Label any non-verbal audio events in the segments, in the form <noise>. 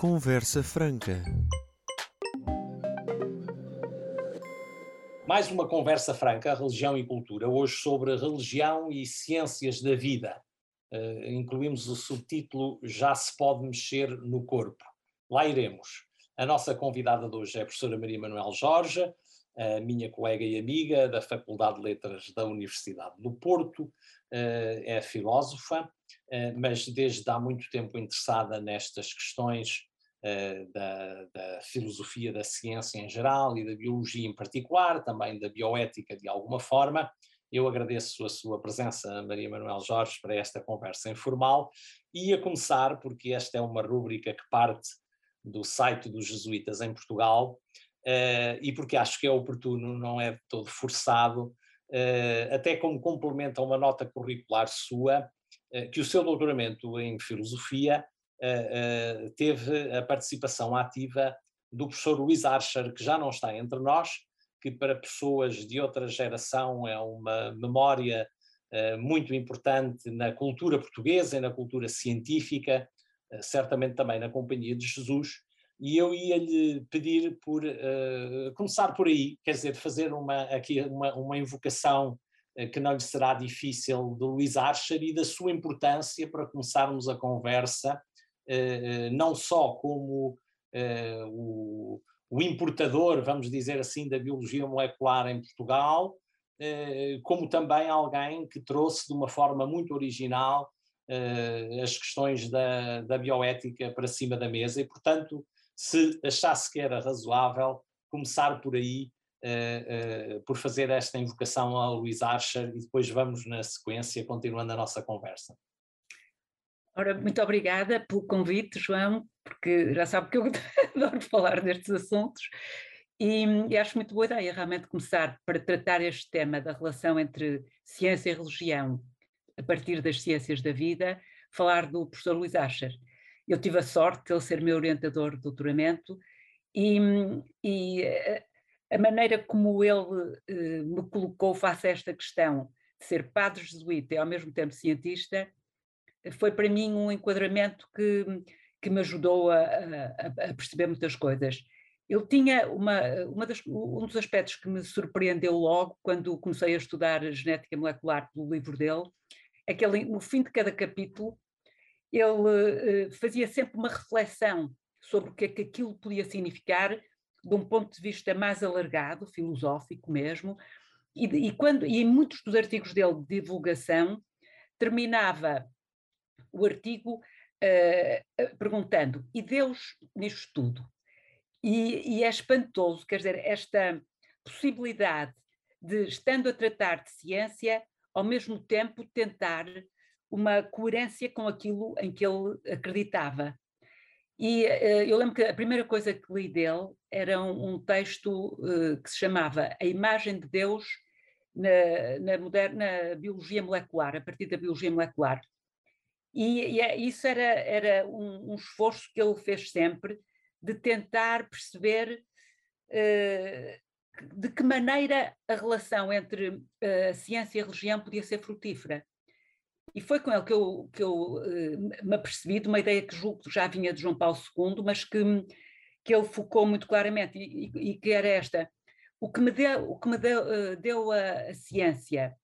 Conversa Franca. Mais uma conversa franca, religião e cultura, hoje sobre religião e ciências da vida. Uh, incluímos o subtítulo Já se pode mexer no corpo. Lá iremos. A nossa convidada de hoje é a professora Maria Manuel Jorge, a minha colega e amiga da Faculdade de Letras da Universidade do Porto, uh, é filósofa, uh, mas desde há muito tempo interessada nestas questões eh, da, da, filosofia da ciência em geral e da biologia em particular, também da bioética de alguma forma. Eu agradeço a sua presença, Maria Manuel Jorge, para esta conversa informal e a começar, porque esta é uma rúbrica que parte do site dos jesuítas em Portugal uh, e porque acho que é oportuno, não é todo forçado, uh, até como complemento a uma nota curricular sua, que o seu doutoramento em filosofia teve a participação ativa do professor Luís Archer, que já não está entre nós, que para pessoas de outra geração é uma memória uh, muito importante na cultura portuguesa e na cultura científica, uh, certamente também na Companhia de Jesus, e eu ia-lhe pedir por uh, começar por aí, quer dizer, fazer uma, aqui uma, uma invocação que não lhe será difícil do Luís Archer e da sua importância para começarmos a conversa eh, eh, não só como eh, o, o importador, vamos dizer assim, da biologia molecular em Portugal, como também alguém que trouxe de uma forma muito original as questões da, da bioética para cima da mesa e, portanto, se achasse que era razoável começar por aí, por fazer esta invocação a Luís Archer e depois vamos na sequência continuando a nossa conversa. Ora, muito obrigada pelo convite, João, porque já sabe que eu <laughs> adoro falar destes assuntos e, e, acho muito boa ideia realmente começar para tratar este tema da relação entre ciência e religião a partir das ciências da vida, falar do professor Luís Ascher. Eu tive a sorte de ele ser meu orientador de doutoramento e, e a maneira como ele eh, me colocou face a esta questão de ser padre jesuíta e ao mesmo tempo cientista foi para mim um enquadramento que, que me ajudou a, a, a perceber muitas coisas. Ele tinha uma, uma das, um dos aspectos que me surpreendeu logo quando comecei a estudar genética molecular pelo livro dele, é que ele, no fim de cada capítulo, ele uh, fazia sempre uma reflexão sobre o que é que aquilo podia significar de um ponto de vista mais alargado, filosófico mesmo, e, e, quando, e em muitos dos artigos dele de divulgação terminava o artigo uh, perguntando: e Deus nisto tudo? E, e, é espantoso, quer dizer, esta possibilidade de, estando a tratar de ciência, ao mesmo tempo tentar uma coerência com aquilo em que ele acreditava. E uh, eu lembro que a primeira coisa que li dele era um, um texto uh, que se chamava A Imagem de Deus na, na, moderna biologia molecular, a partir da biologia molecular. E, e é, isso era, era um, um, esforço que ele fez sempre de tentar perceber uh, de que maneira a relação entre uh, ciência e religião podia ser frutífera. E foi com ele que eu, que eu uh, me apercebi de uma ideia que julgo que já vinha de João Paulo II, mas que, que ele focou muito claramente, e, e, e que era esta. O que me deu, o que me deu, deu a, a ciência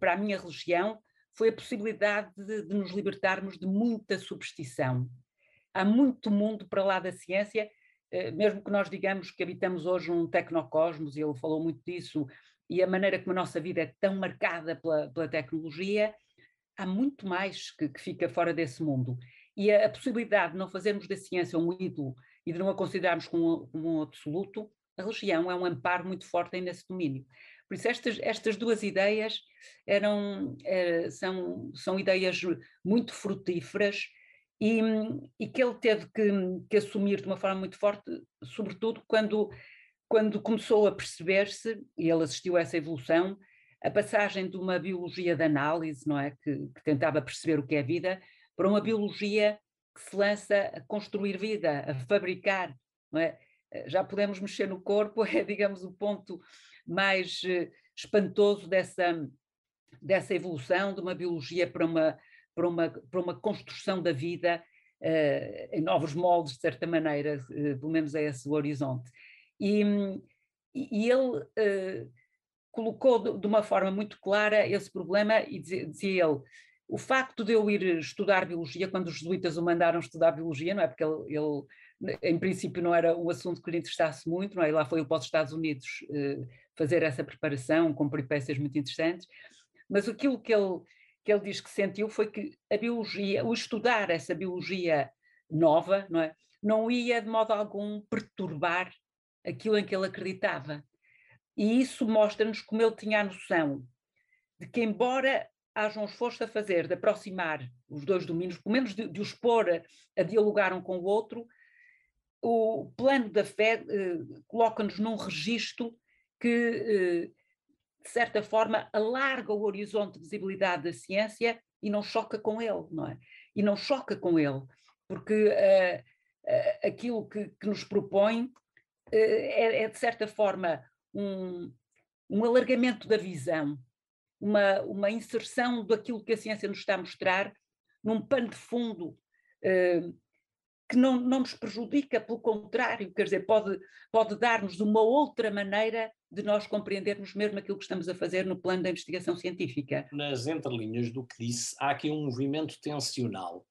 para a minha religião foi a possibilidade de, de nos libertarmos de muita superstição. Há muito mundo para lá da ciência, eh, mesmo que nós digamos que habitamos hoje um tecnocosmos, e ele falou muito disso, e a maneira como a nossa vida é tão marcada pela, pela tecnologia, há muito mais que, que, fica fora desse mundo. E a, a, possibilidade de não fazermos da ciência um ídolo e de não a considerarmos como, como um absoluto, a religião é um amparo muito forte nesse domínio. Por isso, estas, estas duas ideias eram, é, são, são ideias muito frutíferas e, e que ele teve que, que, assumir de uma forma muito forte, sobretudo quando, quando começou a perceber-se, e ele assistiu a essa evolução, a passagem de uma biologia de análise, não é, que, que tentava perceber o que é vida, para uma biologia que se lança a construir vida, a fabricar, não é? Já podemos mexer no corpo, <laughs> é, digamos, o ponto mais uh, espantoso dessa, dessa evolução de uma biologia para uma, para uma, para uma construção da vida uh, em novos moldes, de certa maneira, uh, pelo menos é esse o horizonte. E, e ele uh, colocou de, de, uma forma muito clara esse problema e dizia, dizia, ele, o facto de eu ir estudar biologia, quando os jesuítas o mandaram estudar biologia, não é porque ele, ele em princípio não era um assunto que lhe interessasse muito, não é? E lá foi para os Estados Unidos fazer essa preparação com peripécias muito interessantes, mas aquilo que ele que ele diz que sentiu foi que a biologia, o estudar essa biologia nova, não é? Não ia de modo algum perturbar aquilo em que ele acreditava. E isso mostra-nos como ele tinha a noção de que, embora haja um esforço a fazer de aproximar os dois domínios, pelo menos de, de os pôr a, a, dialogar um com o outro, o plano da fé eh, coloca-nos num registro que eh, de certa forma, alarga o horizonte de visibilidade da ciência e não choca com ele, não é? E não choca com ele, porque uh, uh, aquilo que, que, nos propõe uh, é, é, de certa forma, um, um alargamento da visão, uma, uma inserção daquilo que a ciência nos está a mostrar num pano de fundo que não, não nos prejudica, pelo contrário, quer dizer, pode, pode dar-nos uma outra maneira de nós compreendermos mesmo aquilo que estamos a fazer no plano da investigação científica. Nas entrelinhas do que disse, há aqui um movimento tensional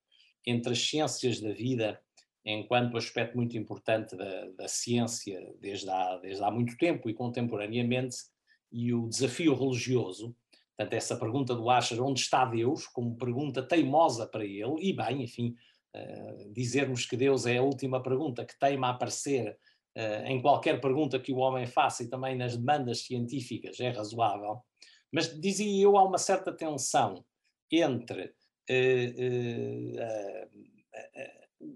entre as ciências da vida, enquanto aspecto muito importante da, da ciência desde há, desde há muito tempo e contemporaneamente, e o desafio religioso. Portanto, essa pergunta do Asher, onde está Deus, como pergunta teimosa para ele, e bem, enfim, uh, dizermos que Deus é a última pergunta que teima a aparecer uh, em qualquer pergunta que o homem faça e também nas demandas científicas é razoável, mas dizia eu, há uma certa tensão entre uh,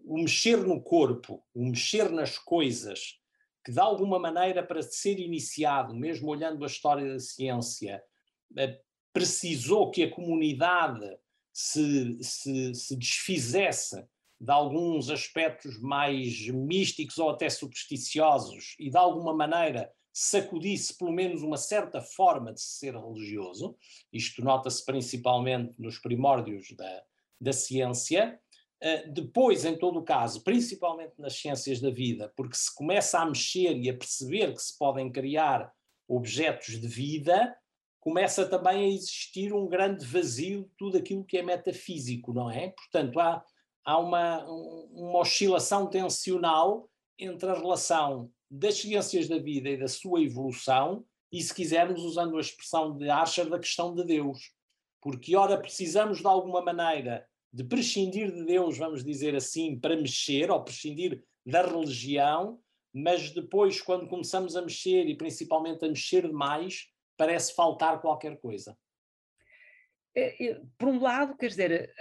o mexer no corpo, o mexer nas coisas, que de alguma maneira, para ser iniciado, mesmo olhando a história da ciência, precisou que a comunidade se, se, se desfizesse de alguns aspectos mais místicos ou até supersticiosos e de alguma maneira sacudisse pelo menos uma certa forma de ser religioso, isto nota-se principalmente nos primórdios da, da ciência, uh, depois, em todo o caso, principalmente nas ciências da vida, porque se começa a mexer e a perceber que se podem criar objetos de vida, começa também a existir um grande vazio de tudo aquilo que é metafísico, não é? Portanto, há há uma, uma oscilação tensional entre a relação das ciências da vida e da sua evolução, e se quisermos, usando a expressão de Archer, da questão de Deus. Porque, ora, precisamos de alguma maneira de prescindir de Deus, vamos dizer assim, para mexer, ou prescindir da religião, mas depois, quando começamos a mexer, e principalmente a mexer demais, parece faltar qualquer coisa. É, por um lado, quer dizer,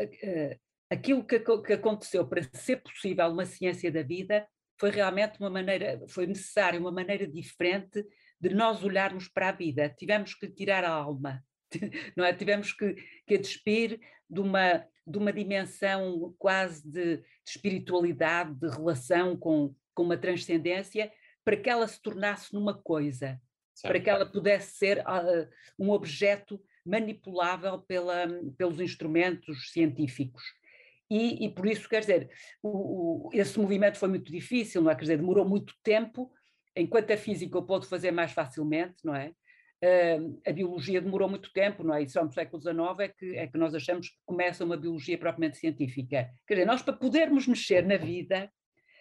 aquilo que, aconteceu para ser possível uma ciência da vida foi realmente uma maneira, foi necessário uma maneira diferente de nós olharmos para a vida. Tivemos que tirar a alma, <laughs> não é? Tivemos que, que despir de uma, de uma dimensão quase de, de espiritualidade, de relação com, com uma transcendência, para que ela se tornasse numa coisa, certo. para que ela pudesse ser uh, um objeto manipulável pela, pelos instrumentos científicos. E, e, por isso, quer dizer, o, o, esse movimento foi muito difícil, não é? Quer dizer, demorou muito tempo, enquanto a física o pôde fazer mais facilmente, não é? Uh, a biologia demorou muito tempo, não é? E só no século XIX é que, é que nós achamos que começa uma biologia propriamente científica. Quer dizer, nós para podermos mexer na vida,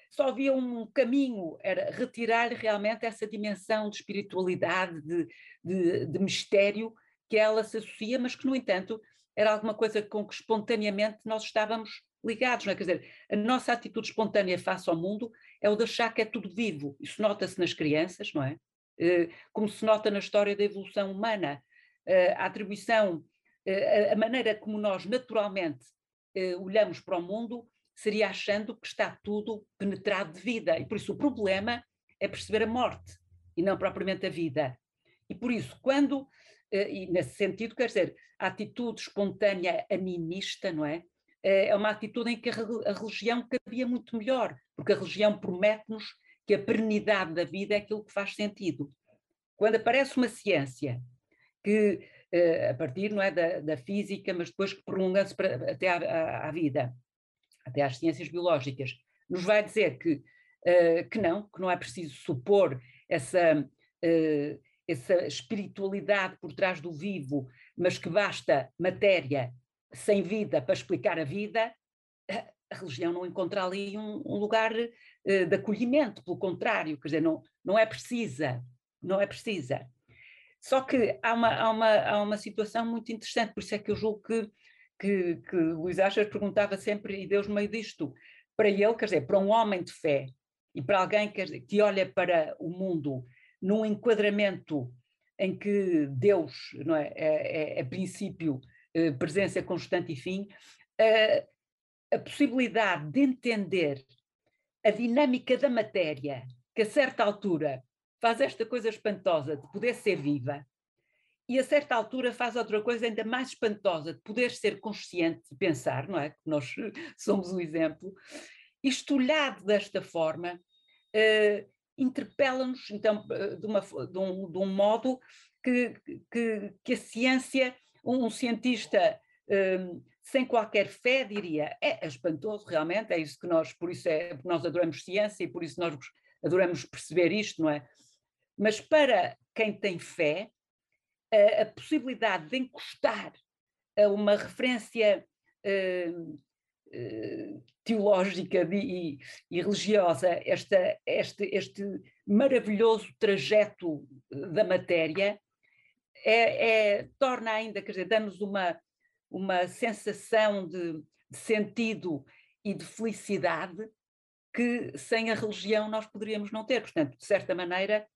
só havia um caminho, era retirar realmente essa dimensão de espiritualidade, de, de, de mistério que ela se associa, mas que, no entanto, era alguma coisa com que espontaneamente nós estávamos ligados, não é? Quer dizer, a nossa atitude espontânea face ao mundo é o de achar que é tudo vivo. Isso nota-se nas crianças, não é? Eh, como se nota na história da evolução humana. Eh, a atribuição, eh, a maneira como nós naturalmente olhamos para o mundo seria achando que está tudo penetrado de vida. E por isso o problema é perceber a morte e não propriamente a vida. E por isso, quando eh, e nesse sentido, quer dizer, a atitude espontânea animista, não é? Eh, é uma atitude em que a religião cabia muito melhor, porque a religião promete-nos que a perenidade da vida é aquilo que faz sentido. Quando aparece uma ciência que, eh, a partir não é, da, da física, mas depois que prolonga-se até à, à, vida, até às ciências biológicas, nos vai dizer que, uh, que não, que não é preciso supor essa, uh, essa espiritualidade por trás do vivo, mas que basta matéria sem vida para explicar a vida, a religião não encontra ali um, um lugar uh, de acolhimento, pelo contrário, quer dizer, não, não é precisa, não é precisa. Só que há uma, há, uma, há uma situação muito interessante, por isso é que eu julgo que, que, que Luís Achas perguntava sempre, e Deus no meio disto, para ele, quer dizer, para um homem de fé e para alguém dizer, que olha para o mundo num enquadramento em que Deus não é, é, é, é princípio, eh, presença constante e fim, a possibilidade de entender a dinâmica da matéria, que a certa altura faz esta coisa espantosa de poder ser viva, e a certa altura faz outra coisa ainda mais espantosa, de poder ser consciente e pensar, não é? Nós somos o exemplo. Isto olhado desta forma, uh, interpela-nos, então, eh, de, uma, de, um, de um modo que, que, que, a ciência, um, um cientista sem qualquer fé diria, é, é espantoso realmente, é isso que nós, por isso é, nós adoramos ciência e por isso nós adoramos perceber isto, não é? Mas para quem tem fé, a, a possibilidade de encostar a uma referência uh, uh, teológica de, e, e, religiosa, esta, este, este maravilhoso trajeto da matéria, é, é, torna ainda, quer dizer, dá-nos uma, uma sensação de, de sentido e de felicidade que sem a religião nós poderíamos não ter. Portanto, de certa maneira,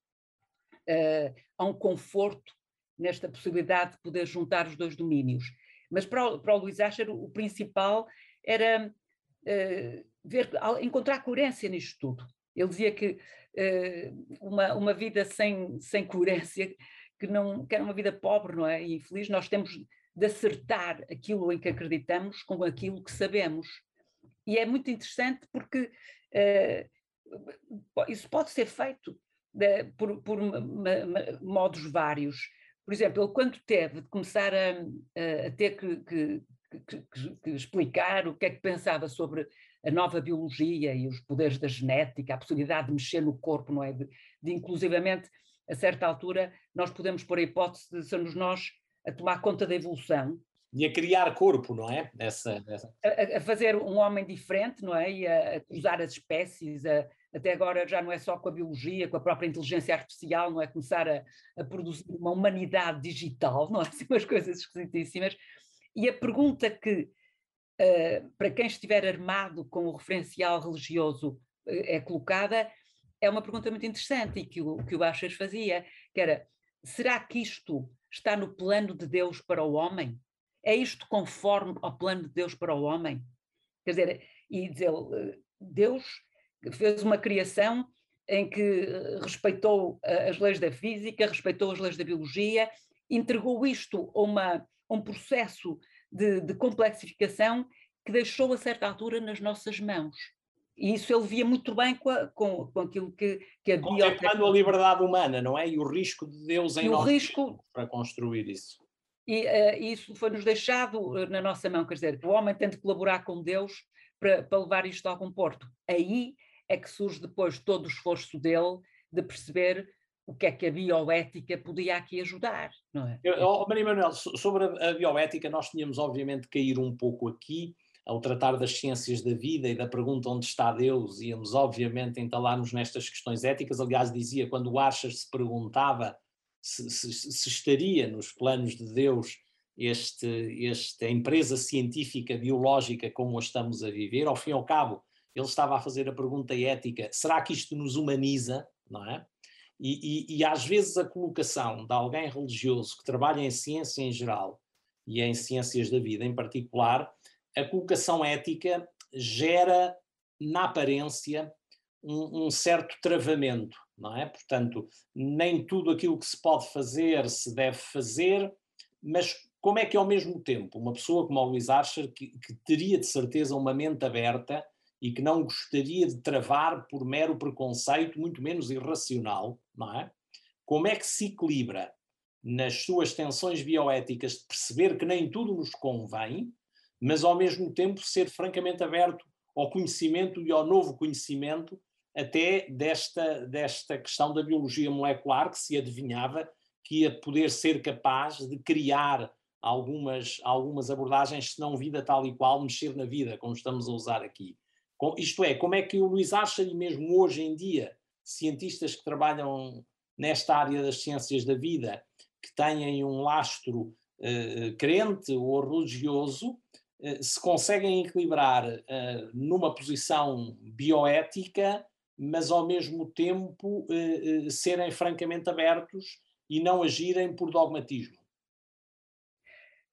uh, há um conforto nesta possibilidade de poder juntar os dois domínios. Mas para o, para o Luís Asher, o, principal era uh, ver, encontrar coerência nisto tudo. Ele dizia que uh, uma, uma vida sem, sem coerência, que, não, que era uma vida pobre não é? e infeliz, nós temos de acertar aquilo em que acreditamos com aquilo que sabemos. E é muito interessante porque uh, isso pode ser feito por, por modos vários. Por exemplo, ele quando teve de começar a, a ter que, que, que, que, explicar o que é que pensava sobre a nova biologia e os poderes da genética, a possibilidade de mexer no corpo, não é? De, de inclusivamente, a certa altura, nós podemos pôr a hipótese de sermos nós a tomar conta da evolução. E a criar corpo, não é? Essa, essa... A, a, fazer um homem diferente, não é? E a, a cruzar as espécies, a, até agora já não é só com a biologia, com a própria inteligência artificial, não é? Começar a, a produzir uma humanidade digital, não é? <laughs> Assim, umas coisas esquisitíssimas. E a pergunta que, uh, para quem estiver armado com o referencial religioso, uh, é colocada, é uma pergunta muito interessante e que o, que o Achas fazia, que era, será que isto está no plano de Deus para o homem? É isto conforme ao plano de Deus para o homem? Quer dizer, e dizer, eh, Deus fez uma criação em que eh, respeitou eh, as leis da física, respeitou as leis da biologia, entregou isto a, uma, a um processo de, de, complexificação que deixou a certa altura nas nossas mãos. E isso ele via muito bem com, a, com, com aquilo que, que a biotecnologia... a liberdade humana, não é? E o risco de Deus em nós risco... para construir isso. E uh, isso foi-nos deixado na nossa mão, quer dizer, o homem tem de colaborar com Deus para, para levar isto a algum porto. Aí é que surge depois todo o esforço dele de perceber o que é que a bioética podia aqui ajudar, não é? oh, Maria Manuel, sobre a bioética nós tínhamos obviamente de cair um pouco aqui, ao tratar das ciências da vida e da pergunta onde está Deus, íamos obviamente entalar-nos nestas questões éticas, aliás dizia, quando o Archer se perguntava se, se, se estaria nos planos de Deus este, esta empresa científica biológica como a estamos a viver, ao fim e ao cabo, ele estava a fazer a pergunta ética: será que isto nos humaniza? Não é? E, e, e, às vezes a colocação de alguém religioso que trabalha em ciência em geral e em ciências da vida em particular, a colocação ética gera, na aparência, um, um certo travamento, não é? Portanto, nem tudo aquilo que se pode fazer se deve fazer, mas como é que ao mesmo tempo uma pessoa como o Luís Archer, que, que teria de certeza uma mente aberta, e que não gostaria de travar por mero preconceito, muito menos irracional, não é? Como é que se equilibra nas suas tensões bioéticas de perceber que nem tudo nos convém, mas ao mesmo tempo ser francamente aberto ao conhecimento e ao novo conhecimento até desta, desta questão da biologia molecular que se adivinhava que ia poder ser capaz de criar algumas, algumas abordagens, se não vida tal e qual, mexer na vida, como estamos a usar aqui. Isto é, como é que o Luís acha, e mesmo hoje em dia, cientistas que trabalham nesta área das ciências da vida, que têm um lastro uh, crente ou religioso, uh, se conseguem equilibrar uh, numa posição bioética, mas ao mesmo tempo serem francamente abertos e não agirem por dogmatismo.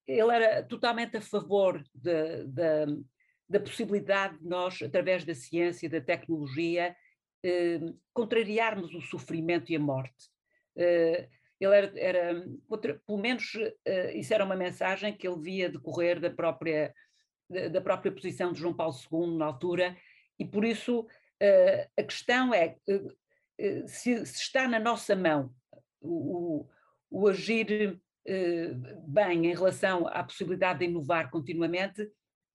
Ele era totalmente a favor de, de, da possibilidade de nós, através da ciência e da tecnologia, eh, contrariarmos o sofrimento e a morte. Eh, ele era, era pelo menos eh, isso era uma mensagem que ele via decorrer da própria, da, da própria posição de João Paulo II na altura, e por isso eh, a questão é eh, se, se, está na nossa mão o, o, o agir eh, bem em relação à possibilidade de inovar continuamente,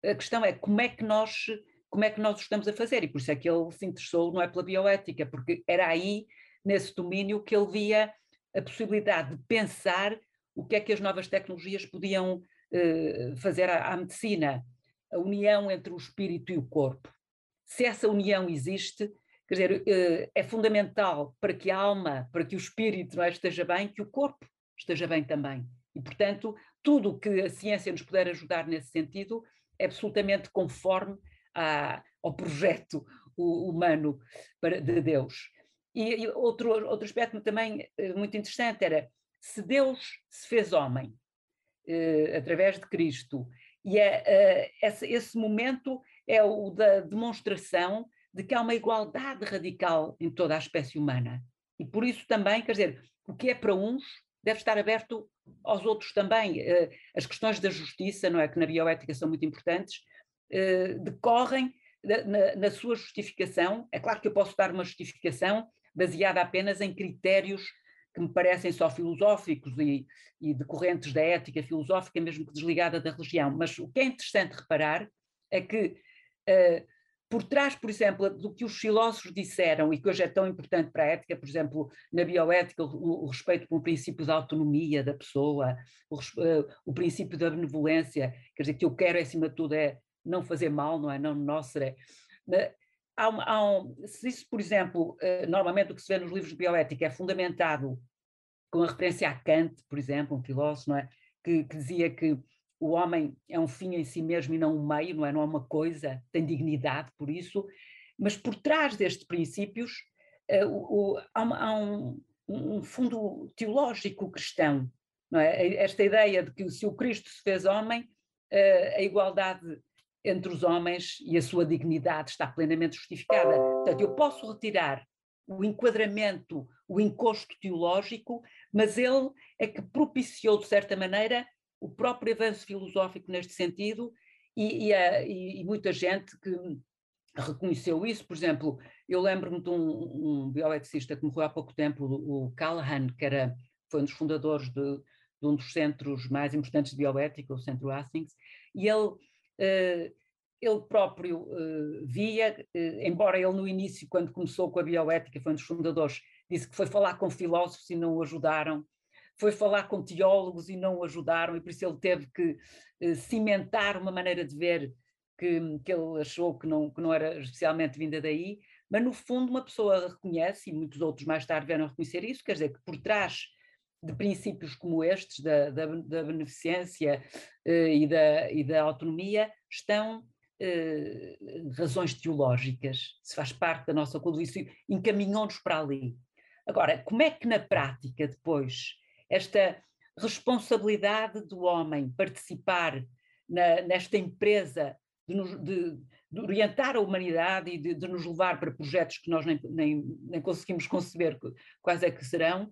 a questão é como é que nós como é que nós estamos a fazer, e por isso é que ele se interessou, não é pela bioética, porque era aí, nesse domínio, que ele via a possibilidade de pensar o que é que as novas tecnologias podiam uh, fazer à, à, medicina, a união entre o espírito e o corpo. Se essa união existe, quer dizer, uh, é fundamental para que a alma, para que o espírito é, esteja bem, que o corpo esteja bem também. E, portanto, tudo o que a ciência nos puder ajudar nesse sentido absolutamente conforme à, ao projeto humano para, de Deus. E, e, outro, outro aspecto também eh, muito interessante era se Deus se fez homem eh, através de Cristo, e é, eh, esse, esse momento é o da demonstração de que há uma igualdade radical em toda a espécie humana. E por isso também, quer dizer, o que é para uns deve estar aberto aos outros também. Eh, as questões da justiça, não é, que na bioética são muito importantes, eh, decorrem na, na, sua justificação. É claro que eu posso dar uma justificação baseada apenas em critérios que me parecem só filosóficos e, e decorrentes da ética filosófica, mesmo que desligada da religião. Mas o que é interessante reparar é que uh, por trás, por exemplo, do que os filósofos disseram e que hoje é tão importante para a ética, por exemplo, na bioética, o, o respeito pelo princípio da autonomia da pessoa, o, uh, o, princípio da benevolência, quer dizer, que eu quero, acima de tudo, é não fazer mal, não é? Não nosso, é. Há um, há um, se isso, por exemplo, uh, normalmente o que se vê nos livros de bioética é fundamentado com a referência a Kant, por exemplo, um filósofo, não é? Que, que, dizia que o homem é um fim em si mesmo e não um meio, não é? Não é uma coisa, tem dignidade por isso, mas por trás destes princípios uh, o, há, uma, há um, um, fundo teológico cristão, não é? Esta ideia de que se o Cristo se fez homem, uh, a igualdade entre os homens e a sua dignidade está plenamente justificada. Portanto, eu posso retirar o enquadramento, o encosto teológico, mas ele é que propiciou, de certa maneira, o próprio avanço filosófico neste sentido, e, e, a, e muita gente que reconheceu isso. Por exemplo, eu lembro-me de um, um bioeticista que morreu há pouco tempo, o Callahan, que era, foi um dos fundadores de, de um dos centros mais importantes de bioética, o Centro Hastings, e ele eh, ele próprio eh, via, eh, embora ele no início, quando começou com a bioética, foi um dos fundadores, disse que foi falar com filósofos e não o ajudaram, foi falar com teólogos e não o ajudaram, e por isso ele teve que cimentar uma maneira de ver que, que ele achou que não, que não era especialmente vinda daí, mas no fundo uma pessoa reconhece, e muitos outros mais tarde vieram reconhecer isso, quer dizer que por trás de princípios como estes, da, da, da beneficência uh, e, da, e da autonomia, estão uh, razões teológicas, se faz parte da nossa cultura, isso encaminhou-nos para ali. Agora, como é que na prática depois esta responsabilidade do homem participar na, nesta empresa de, nos, de, de, orientar a humanidade e de, de, nos levar para projetos que nós nem, nem, nem conseguimos conceber quais é que serão,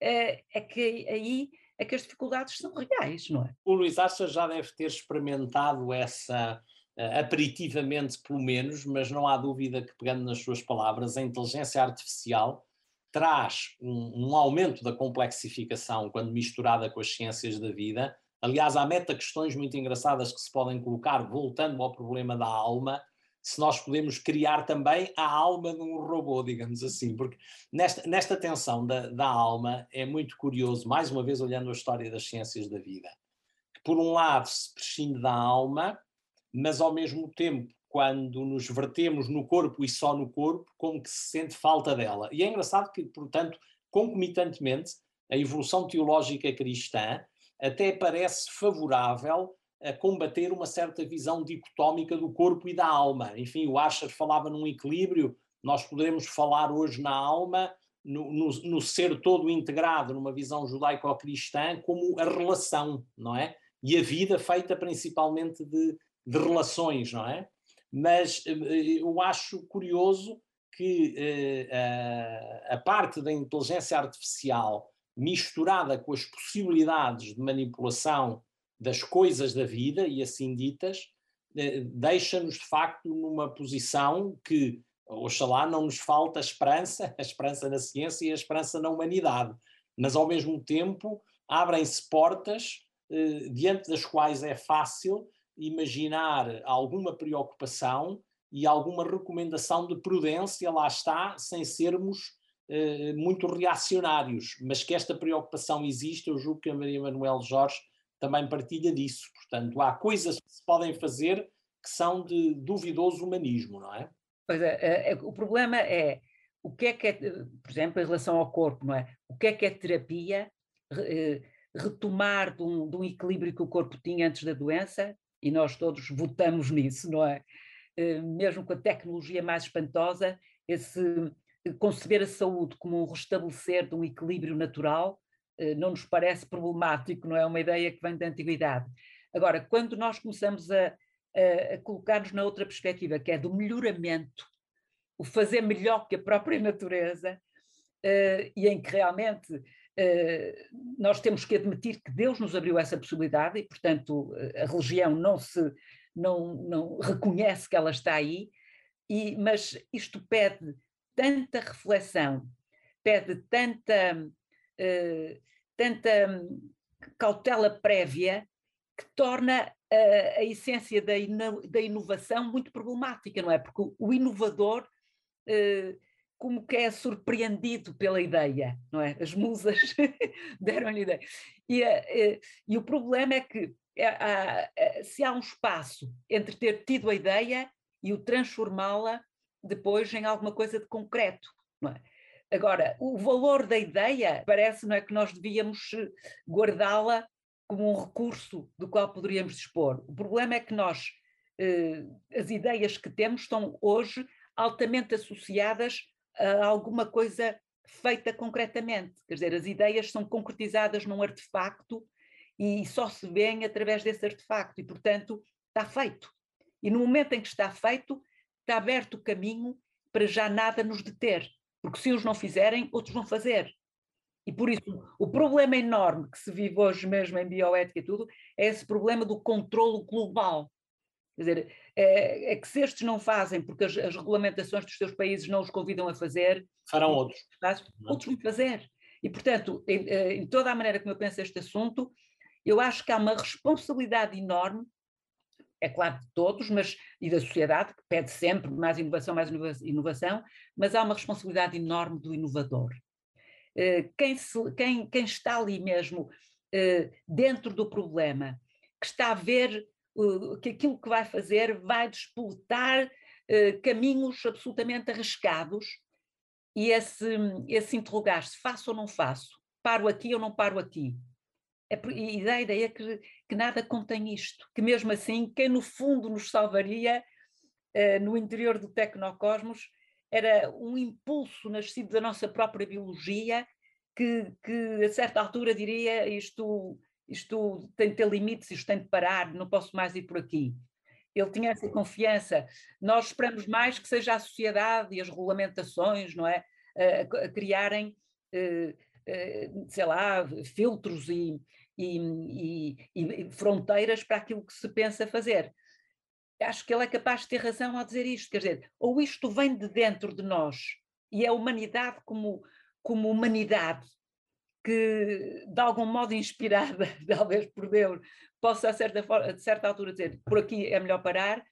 é, é que aí é que as dificuldades são reais, não é? O Luís Acha já deve ter experimentado essa, uh, aperitivamente pelo menos, mas não há dúvida que, pegando nas suas palavras, a inteligência artificial traz um, um aumento da complexificação quando misturada com as ciências da vida. Aliás, há meta questões muito engraçadas que se podem colocar, voltando ao problema da alma, se nós podemos criar também a alma de um robô, digamos assim, porque nesta, nesta tensão da, da alma é muito curioso, mais uma vez olhando a história das ciências da vida, que por um lado se prescinde da alma, mas ao mesmo tempo, quando nos vertemos no corpo e só no corpo, como que se sente falta dela. E é engraçado que, portanto, concomitantemente, a evolução teológica cristã até parece favorável a combater uma certa visão dicotómica do corpo e da alma. Enfim, o Asher falava num equilíbrio, nós poderemos falar hoje na alma, no, no, no ser todo integrado, numa visão judaico-cristã, como a relação, não é? E a vida feita principalmente de, de relações, não é? Mas eh, eu acho curioso que uh, a, parte da inteligência artificial misturada com as possibilidades de manipulação das coisas da vida e assim ditas, eh, deixa-nos de facto numa posição que, oxalá, não nos falta a esperança, <laughs> a esperança na ciência e a esperança na humanidade, mas ao mesmo tempo abrem-se portas eh, diante das quais é fácil imaginar alguma preocupação e alguma recomendação de prudência, lá está, sem sermos eh, muito reacionários, mas que esta preocupação existe, eu julgo que a Maria Manuel Jorge também partilha disso. Portanto, há coisas que se podem fazer que são de duvidoso humanismo, não é? Pois é, é, é, o problema é o que é que é, por exemplo, em relação ao corpo, não é? O que é que é terapia? Eh, retomar de um, de um equilíbrio que o corpo tinha antes da doença, e nós todos votamos nisso, não é? Eh, mesmo com a tecnologia mais espantosa, esse conceber a saúde como um restabelecer de um equilíbrio natural eh, não nos parece problemático, não é uma ideia que vem da antiguidade. Agora, quando nós começamos a, a, a colocar-nos na outra perspectiva, que é do melhoramento, o fazer melhor que a própria <laughs> natureza, e em que realmente nós temos que admitir que Deus nos abriu essa possibilidade e, portanto, a religião não se não, não reconhece que ela está aí, e, mas isto pede tanta reflexão, pede tanta uh, tanta cautela prévia que torna a, a essência da, ino, da, inovação muito problemática, não é? Porque o, inovador como que é surpreendido pela ideia, não é? As musas <laughs> deram-lhe ideia. E, uh, e, o problema é que se há um espaço entre ter tido a ideia e o transformá-la depois em alguma coisa de concreto, não é? Agora, o valor da ideia parece não é que nós devíamos eh, guardá-la como um recurso do qual poderíamos dispor. O problema é que nós, eh, as ideias que temos estão hoje altamente associadas a alguma coisa feita concretamente. Quer dizer, as ideias são concretizadas num artefacto e só se vêem através desse artefacto e, portanto, está feito. E no momento em que está feito, está aberto o caminho para já nada nos deter porque se uns não fizerem, outros vão fazer. E por isso, o problema enorme que se vive hoje mesmo em bioética e tudo, é esse problema do controlo global. Quer dizer, é, é que se estes não fazem, porque as, as, regulamentações dos seus países não os convidam a fazer, farão outros. Faz, é? outros vão fazer. E, portanto, em, eh, em toda a maneira como eu penso este assunto, eu acho que há uma responsabilidade enorme é claro, de todos, mas e da sociedade, que pede sempre mais inovação, mais inovação, mas há uma responsabilidade enorme do inovador. Eh, quem, se, quem, quem está ali mesmo dentro do problema, que está a ver que aquilo que vai fazer vai despoletar eh, caminhos absolutamente arriscados, e esse, esse interrogar-se, faço ou não faço, paro aqui ou não paro aqui, é, e a ideia que, que nada contém isto, que mesmo assim, quem no fundo nos salvaria uh, no interior do tecnocosmos era um impulso nascido da nossa própria biologia que, que a certa altura diria isto, isto tem de ter limites, isto tem de parar, não posso mais ir por aqui. Ele tinha essa confiança. Nós esperamos mais que seja a sociedade e as regulamentações, não é? A, a criarem, uh, uh, sei lá, filtros e, e, e, e fronteiras para aquilo que se pensa fazer. Acho que ele é capaz de ter razão ao dizer isto, quer dizer, ou isto vem de dentro de nós e é a humanidade como, como humanidade que de algum modo <laughs> inspirada, talvez por Deus, possa a certa, a certa altura dizer por aqui é melhor parar,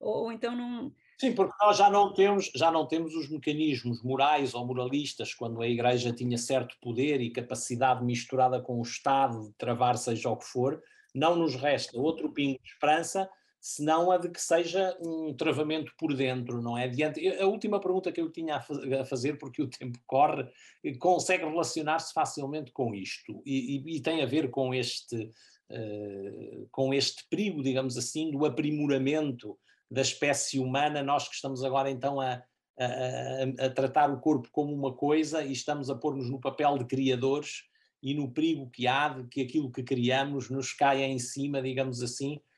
ou então não, Sim, porque nós já não temos, já não temos os mecanismos morais ou moralistas quando a Igreja tinha certo poder e capacidade misturada com o Estado de travar seja o que for, não nos resta. Outro pingo de esperança senão a de que seja um travamento por dentro, não é? Diante, a última pergunta que eu tinha a fazer, porque o tempo corre, consegue relacionar-se facilmente com isto e, e, e, tem a ver com este, uh, com este perigo, digamos assim, do aprimoramento da espécie humana, nós que estamos agora então a, a, a, tratar o corpo como uma coisa e estamos a pôr-nos no papel de criadores e no perigo que há de que aquilo que criamos nos caia em cima, digamos assim, eh,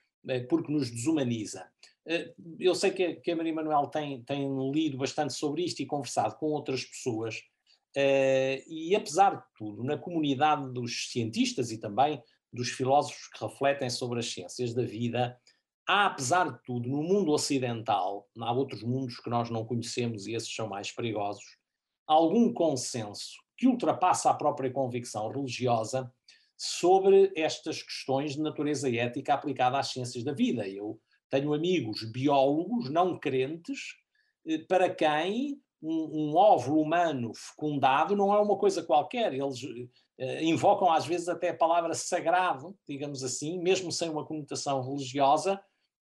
porque nos desumaniza. Eh, eu sei que a Maria Manuel tem, tem lido bastante sobre isto e conversado com outras pessoas, eh, e apesar de tudo, na comunidade dos cientistas e também dos filósofos que refletem sobre as ciências da vida, há, apesar de tudo, no mundo ocidental, há outros mundos que nós não conhecemos e esses são mais perigosos, algum consenso que ultrapassa a própria convicção religiosa sobre estas questões de natureza ética aplicada às ciências da vida. Eu tenho amigos biólogos não crentes eh, para quem um, um óvulo humano fecundado não é uma coisa qualquer. Eles uh, invocam às vezes até a palavra sagrado, digamos assim, mesmo sem uma conotação religiosa,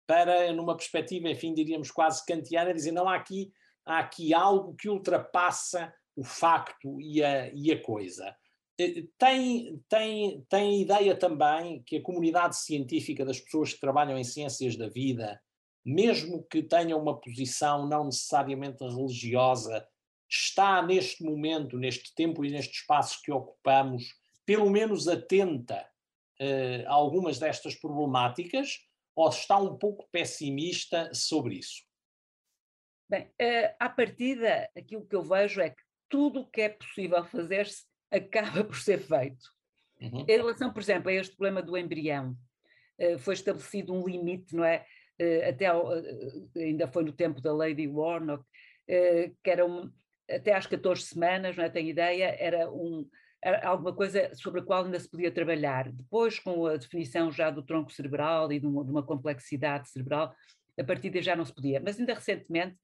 para, numa perspectiva, enfim, diríamos quase kantiana, dizer não há aqui, há aqui algo que ultrapassa o facto e a, e a coisa. Eh, tem, tem, tem ideia também que a comunidade científica das pessoas que trabalham em ciências da vida, mesmo que tenham uma posição não necessariamente religiosa, está neste momento, neste tempo e neste espaço que ocupamos, pelo menos atenta uh, a algumas destas problemáticas, ou está um pouco pessimista sobre isso? Bem, uh, à partida, aquilo que eu vejo é que tudo o que é possível fazer-se acaba por ser feito. Uhum. Em relação, por exemplo, a este problema do embrião, uh, foi estabelecido um limite, não é? Uh, até ao, uh, ainda foi no tempo da Lady Warnock, que era um, até às 14 semanas, não é? Tenho ideia, era um, alguma coisa sobre a qual ainda se podia trabalhar. Depois, com a definição já do tronco cerebral e de uma, de uma complexidade cerebral, a partir daí já não se podia. Mas ainda recentemente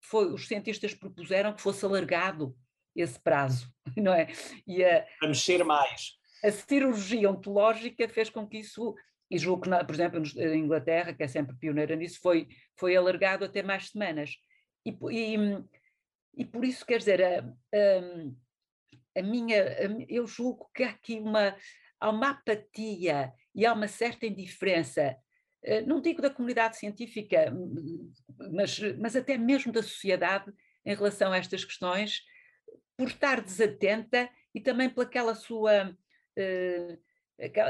foi, os cientistas propuseram que fosse alargado esse prazo, <laughs> não é? E a, a mexer mais. A cirurgia ontológica fez com que isso, e julgo que, por exemplo, na Inglaterra, que é sempre pioneira nisso, foi, foi alargado até mais semanas. E, e, e por isso, quer dizer, a, a, a minha, a, eu julgo que há aqui uma, há uma apatia e há uma certa indiferença eh, não digo da comunidade científica, mas, mas até mesmo da sociedade em relação a estas questões, por estar desatenta e também pelaquela sua uh,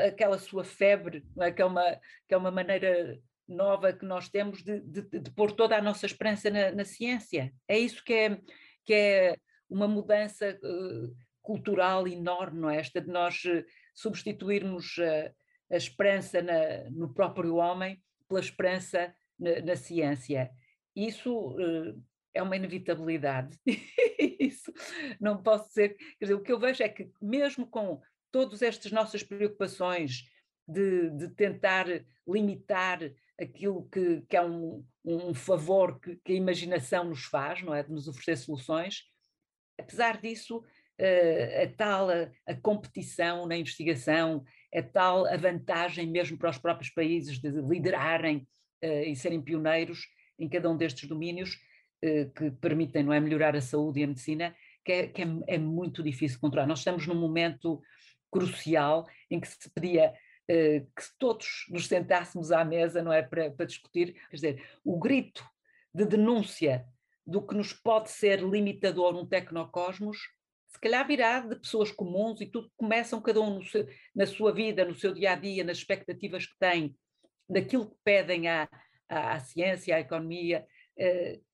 aquela, sua febre, é? que, é uma, que é uma maneira nova que nós temos de, de, de pôr toda a nossa esperança na, na, ciência. É isso que é, que é uma mudança uh, cultural enorme, não é? Esta de nós uh, substituirmos a esperança na, no próprio homem pela esperança na, na ciência. Isso é uma inevitabilidade. <laughs> Isso não posso dizer. Quer dizer, o que eu vejo é que, mesmo com todas estas nossas preocupações de, de tentar limitar aquilo que, que é um, um favor que, que, a imaginação nos faz, não é? De nos oferecer soluções, apesar disso, uh, a tal a, a competição na investigação, é tal a vantagem mesmo para os próprios países de liderarem uh, e serem pioneiros em cada um destes domínios, eh, que permitem não é, melhorar a saúde e a medicina, que, é, que é, é, muito difícil controlar. Nós estamos num momento crucial em que se pedia uh, que todos nos sentássemos à mesa, não é, para, para discutir, quer dizer, o grito de denúncia do que nos pode ser limitador um tecnocosmos, se calhar virá de pessoas comuns e tudo começam cada um seu, na sua vida, no seu dia a dia, nas expectativas que têm, daquilo que pedem à, à, à ciência, à economia, uh,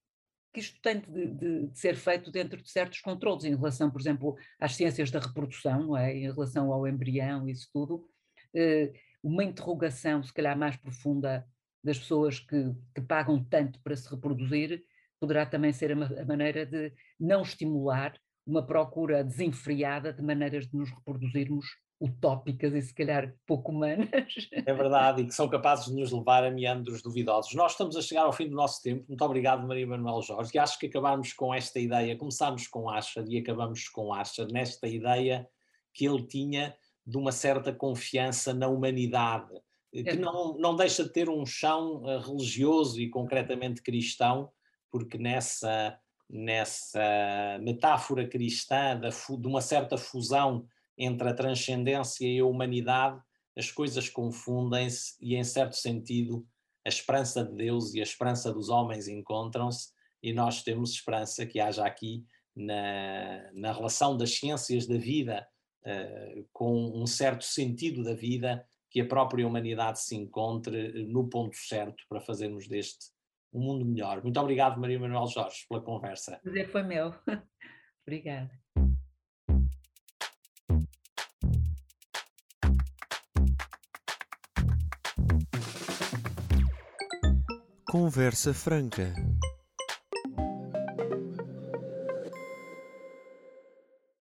que isto tem de, de, de, ser feito dentro de certos controles, em relação, por exemplo, às ciências da reprodução, é? em relação ao embrião, isso tudo, eh, uma interrogação, se calhar mais profunda, das pessoas que, que pagam tanto para se reproduzir, poderá também ser a, a maneira de não estimular uma procura desenfreada de maneiras de nos reproduzirmos utópicas e se calhar pouco humanas. É verdade, e que são capazes de nos levar a meandros duvidosos. Nós estamos a chegar ao fim do nosso tempo. Muito obrigado, Maria Manuel Jorge. E acho que acabamos com esta ideia. Começámos com Asher e acabamos com Asher, nesta ideia que ele tinha de uma certa confiança na humanidade, que não, não deixa de ter um chão eh, religioso e concretamente cristão, porque nessa, nessa metáfora cristã de, de uma certa fusão entre a transcendência e a humanidade, as coisas confundem-se e, em certo sentido, a esperança de Deus e a esperança dos homens encontram-se, e nós temos esperança que haja aqui, na, na relação das ciências da vida uh, com um certo sentido da vida, que a própria humanidade se encontre no ponto certo para fazermos deste um mundo melhor. Muito obrigado, Maria Manuel Jorge, pela conversa. O prazer foi meu. <laughs> Obrigada. Conversa Franca.